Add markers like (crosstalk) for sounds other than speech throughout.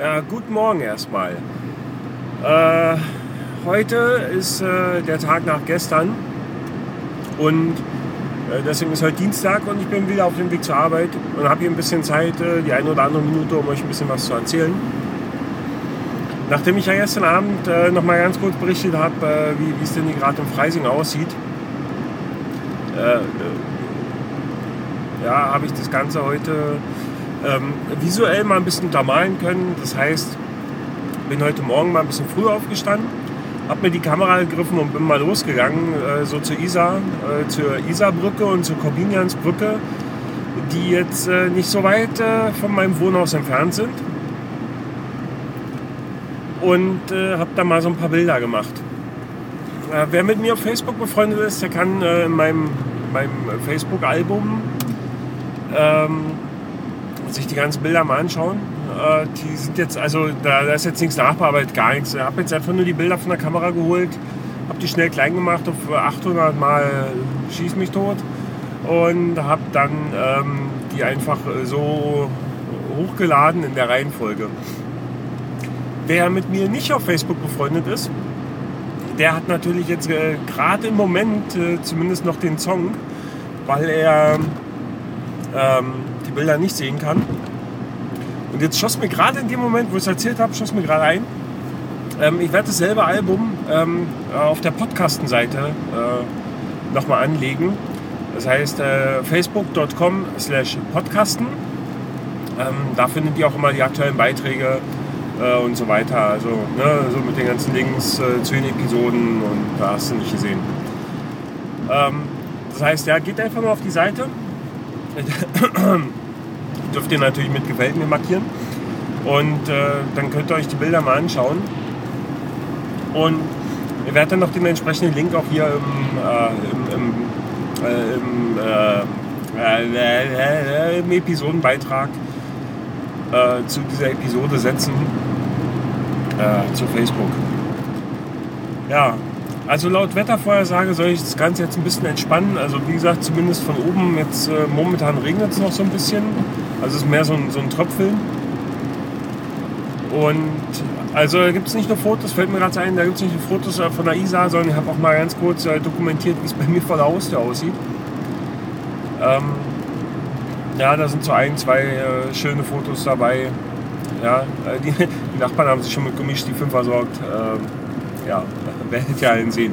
Ja, guten Morgen erstmal. Äh, heute ist äh, der Tag nach gestern und äh, deswegen ist heute Dienstag und ich bin wieder auf dem Weg zur Arbeit und habe hier ein bisschen Zeit, äh, die eine oder andere Minute, um euch ein bisschen was zu erzählen. Nachdem ich ja gestern Abend äh, noch mal ganz kurz berichtet habe, äh, wie es denn hier gerade in Freising aussieht, äh, ja, habe ich das Ganze heute ähm, visuell mal ein bisschen untermalen können. Das heißt, bin heute Morgen mal ein bisschen früher aufgestanden, habe mir die Kamera gegriffen und bin mal losgegangen, äh, so zur Isar, äh, zur Isarbrücke und zur Corbiniansbrücke, die jetzt äh, nicht so weit äh, von meinem Wohnhaus entfernt sind. Und äh, habe da mal so ein paar Bilder gemacht. Äh, wer mit mir auf Facebook befreundet ist, der kann in meinem, meinem Facebook-Album ähm, sich die ganzen Bilder mal anschauen. Äh, die sind jetzt, also da, da ist jetzt nichts nachbearbeitet, gar nichts. Ich habe jetzt einfach nur die Bilder von der Kamera geholt, habe die schnell klein gemacht auf 800 mal Schieß mich tot und habe dann ähm, die einfach äh, so hochgeladen in der Reihenfolge. Wer mit mir nicht auf Facebook befreundet ist, der hat natürlich jetzt äh, gerade im Moment äh, zumindest noch den Song, weil er ähm, die Bilder nicht sehen kann. Und jetzt schoss mir gerade in dem Moment, wo ich es erzählt habe, schoss mir gerade ein, ähm, ich werde dasselbe Album ähm, auf der Podcastenseite äh, nochmal anlegen. Das heißt äh, facebook.com slash podcasten. Ähm, da findet ihr auch immer die aktuellen Beiträge äh, und so weiter. Also ne, so mit den ganzen Links äh, zu den Episoden und da hast du nicht gesehen. Ähm, das heißt, ja, geht einfach mal auf die Seite. (clears throat) Dürft ihr natürlich mit Gefällt mir markieren. Und äh, dann könnt ihr euch die Bilder mal anschauen. Und ihr werdet dann noch den entsprechenden Link auch hier im, äh, im, im, äh, äh, äh, im Episodenbeitrag zu dieser Episode setzen zu Facebook. Ja, also laut Wettervorhersage soll ich das Ganze jetzt ein bisschen entspannen. Also wie gesagt, zumindest von oben jetzt äh, momentan regnet es noch so ein bisschen. Also es ist mehr so ein, so ein Tröpfeln. Und also da gibt es nicht nur Fotos, fällt mir gerade ein, da gibt es nicht nur Fotos von der Isar, sondern ich habe auch mal ganz kurz äh, dokumentiert, wie es bei mir vor der Haustür aussieht. Ähm, ja, da sind so ein, zwei äh, schöne Fotos dabei. Ja, äh, die, (laughs) die, Nachbarn haben sich schon mit Gummistiefeln versorgt. Ähm, ja, werdet ihr allen sehen.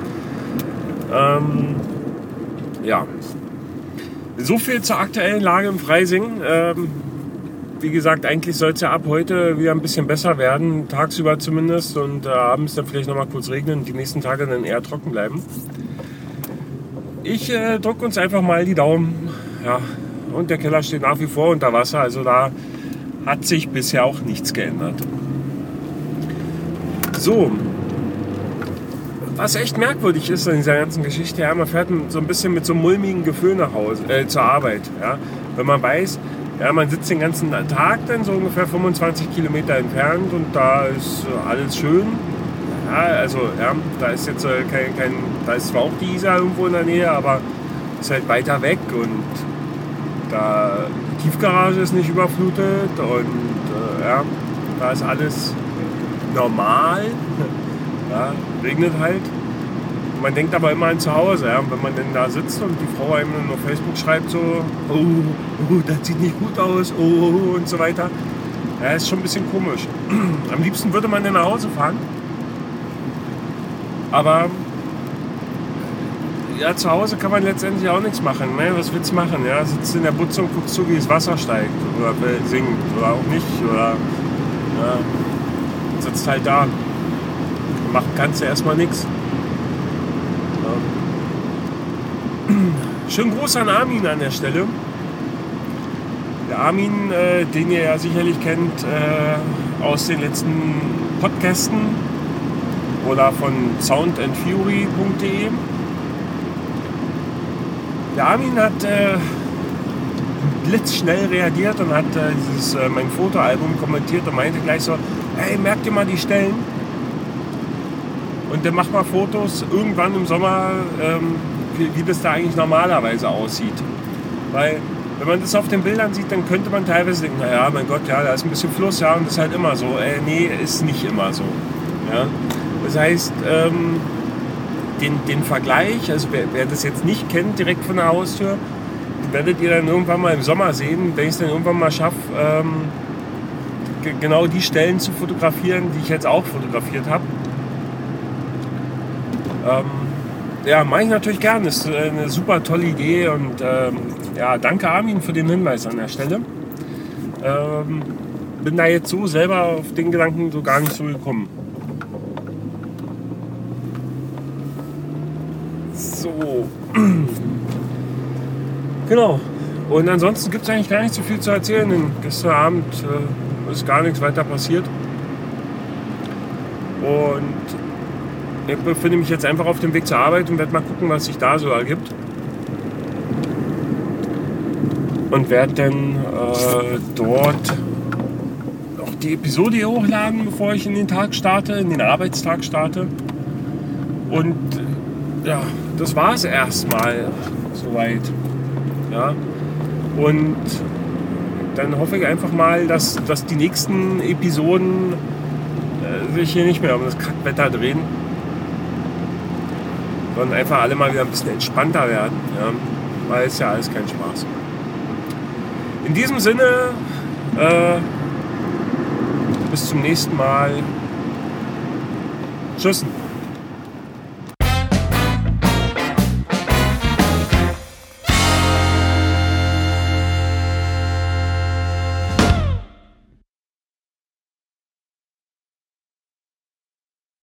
Ähm, ja. So viel zur aktuellen Lage im Freising. Ähm, wie gesagt, eigentlich soll es ja ab heute wieder ein bisschen besser werden, tagsüber zumindest und äh, abends dann vielleicht noch mal kurz regnen und die nächsten Tage dann eher trocken bleiben. Ich äh, drücke uns einfach mal die Daumen. Ja, und der Keller steht nach wie vor unter Wasser, also da hat sich bisher auch nichts geändert. So, was echt merkwürdig ist in dieser ganzen Geschichte, ja, man fährt so ein bisschen mit so einem mulmigen Gefühl nach Hause, äh, zur Arbeit. Ja. Wenn man weiß, ja, man sitzt den ganzen Tag dann so ungefähr 25 Kilometer entfernt und da ist alles schön. Ja, also ja, da ist jetzt äh, kein, kein, da ist zwar auch die Isar irgendwo in der Nähe, aber ist halt weiter weg und da die Tiefgarage ist nicht überflutet und äh, ja, da ist alles normal. (laughs) Ja, regnet halt. Man denkt aber immer an zu Hause. Ja, und wenn man denn da sitzt und die Frau einem auf Facebook schreibt so, oh, oh, das sieht nicht gut aus, oh, oh, und so weiter. Ja, ist schon ein bisschen komisch. (clears throat) Am liebsten würde man dann nach Hause fahren. Aber ja, zu Hause kann man letztendlich auch nichts machen. Ne? Was willst du machen? Ja? Sitzt in der Butze und guckst zu, wie das Wasser steigt oder singt oder auch nicht. Oder ja, sitzt halt da machen kannst du erstmal nichts. Schönen Gruß an Armin an der Stelle. Der Armin, äh, den ihr ja sicherlich kennt äh, aus den letzten Podcasten oder von soundandfury.de. Der Armin hat äh, blitzschnell reagiert und hat äh, dieses, äh, mein Fotoalbum kommentiert und meinte gleich so, hey, merkt ihr mal die Stellen? Und dann macht mal Fotos irgendwann im Sommer, ähm, wie, wie, das da eigentlich normalerweise aussieht. Weil wenn man das auf den Bildern sieht, dann könnte man teilweise denken, naja, mein Gott, ja, da ist ein bisschen Fluss, ja, und das ist halt immer so. Äh, nee, ist nicht immer so. Ja? Das heißt, ähm, den, den Vergleich, also wer, wer das jetzt nicht kennt, direkt von der Haustür, werdet ihr dann irgendwann mal im Sommer sehen, wenn ich es dann irgendwann mal schaffe, ähm, genau die Stellen zu fotografieren, die ich jetzt auch fotografiert habe. Ähm, ja, mache ich natürlich gern. Ist eine super tolle Idee und ähm, ja, danke Armin für den Hinweis an der Stelle. Ähm, bin da jetzt so selber auf den Gedanken so gar nicht so gekommen. So. (clears throat) genau. Und ansonsten gibt es eigentlich gar nicht so viel zu erzählen. Denn gestern Abend äh, ist gar nichts weiter passiert. Und ich befinde mich jetzt einfach auf dem Weg zur Arbeit und werde mal gucken, was sich da so ergibt. Und werde dann äh, dort noch die Episode hochladen, bevor ich in den Tag starte, in den Arbeitstag starte. Und ja, das war es erstmal soweit. Ja. Und dann hoffe ich einfach mal, dass, dass die nächsten Episoden äh, sich hier nicht mehr um das Kackwetter drehen sondern einfach alle mal wieder ein bisschen entspannter werden. Ja? Weil es ja alles kein Spaß. In diesem Sinne, äh, bis zum nächsten Mal. Tschüss.